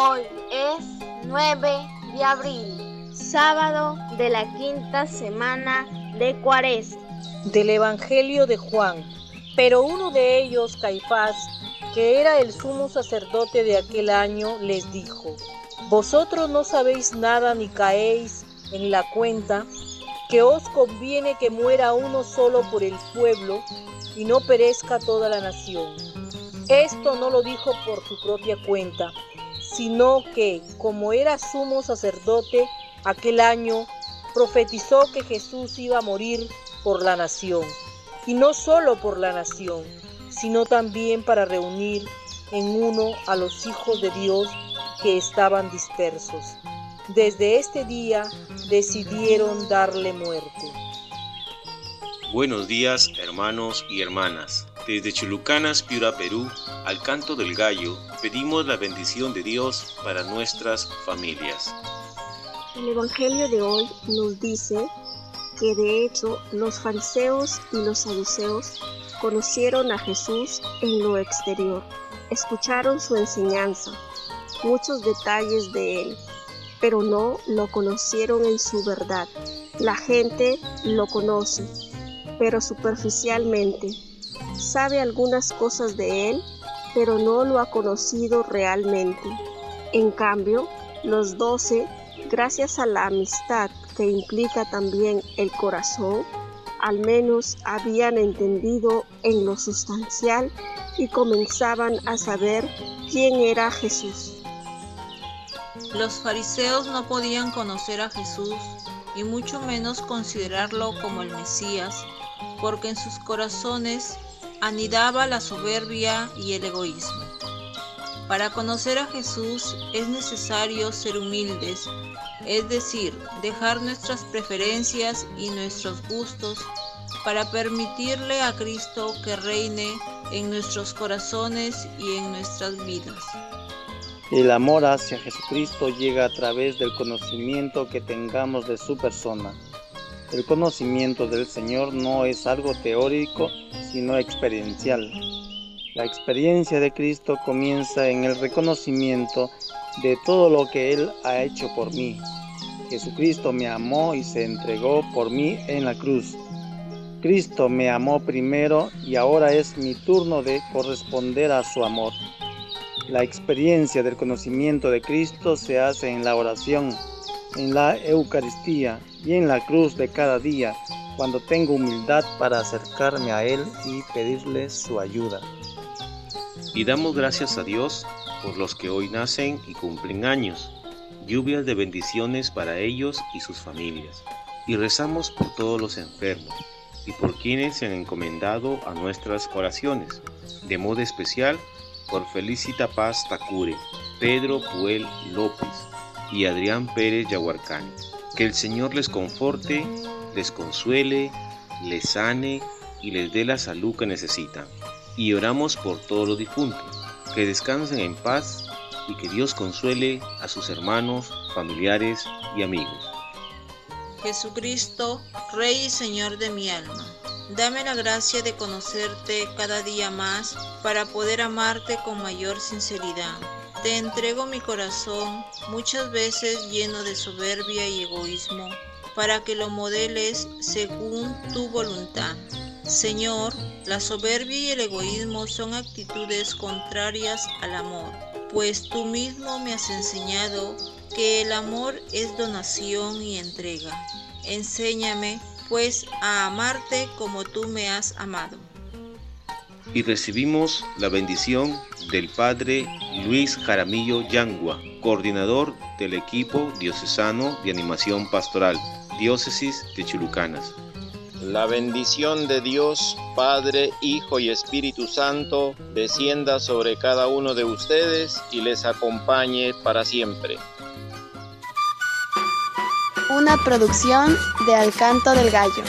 Hoy es 9 de abril, sábado de la quinta semana de Cuaresma. Del Evangelio de Juan. Pero uno de ellos, Caifás, que era el sumo sacerdote de aquel año, les dijo, Vosotros no sabéis nada ni caéis en la cuenta que os conviene que muera uno solo por el pueblo y no perezca toda la nación. Esto no lo dijo por su propia cuenta, sino que, como era sumo sacerdote aquel año, profetizó que Jesús iba a morir por la nación, y no solo por la nación, sino también para reunir en uno a los hijos de Dios que estaban dispersos. Desde este día decidieron darle muerte. Buenos días hermanos y hermanas. Desde Chulucanas, Piura, Perú, al canto del gallo, pedimos la bendición de Dios para nuestras familias. El Evangelio de hoy nos dice que de hecho los fariseos y los saduceos conocieron a Jesús en lo exterior, escucharon su enseñanza, muchos detalles de él, pero no lo conocieron en su verdad. La gente lo conoce, pero superficialmente. Sabe algunas cosas de él, pero no lo ha conocido realmente. En cambio, los doce, gracias a la amistad que implica también el corazón, al menos habían entendido en lo sustancial y comenzaban a saber quién era Jesús. Los fariseos no podían conocer a Jesús y mucho menos considerarlo como el Mesías, porque en sus corazones anidaba la soberbia y el egoísmo. Para conocer a Jesús es necesario ser humildes, es decir, dejar nuestras preferencias y nuestros gustos para permitirle a Cristo que reine en nuestros corazones y en nuestras vidas. El amor hacia Jesucristo llega a través del conocimiento que tengamos de su persona. El conocimiento del Señor no es algo teórico, sino experiencial. La experiencia de Cristo comienza en el reconocimiento de todo lo que Él ha hecho por mí. Jesucristo me amó y se entregó por mí en la cruz. Cristo me amó primero y ahora es mi turno de corresponder a su amor. La experiencia del conocimiento de Cristo se hace en la oración, en la Eucaristía y en la cruz de cada día, cuando tengo humildad para acercarme a Él y pedirle su ayuda. Y damos gracias a Dios por los que hoy nacen y cumplen años, lluvias de bendiciones para ellos y sus familias. Y rezamos por todos los enfermos y por quienes se han encomendado a nuestras oraciones, de modo especial por Felicita Paz Tacure, Pedro Puel López y Adrián Pérez Yahuarcani. Que el Señor les conforte, les consuele, les sane y les dé la salud que necesitan. Y oramos por todos los difuntos, que descansen en paz y que Dios consuele a sus hermanos, familiares y amigos. Jesucristo, Rey y Señor de mi alma Dame la gracia de conocerte cada día más para poder amarte con mayor sinceridad. Te entrego mi corazón, muchas veces lleno de soberbia y egoísmo, para que lo modeles según tu voluntad. Señor, la soberbia y el egoísmo son actitudes contrarias al amor, pues tú mismo me has enseñado que el amor es donación y entrega. Enséñame pues a amarte como tú me has amado. Y recibimos la bendición del Padre Luis Jaramillo Yangua, coordinador del equipo diocesano de animación pastoral, diócesis de Chulucanas. La bendición de Dios, Padre, Hijo y Espíritu Santo, descienda sobre cada uno de ustedes y les acompañe para siempre. Una producción de Alcanto del Gallo.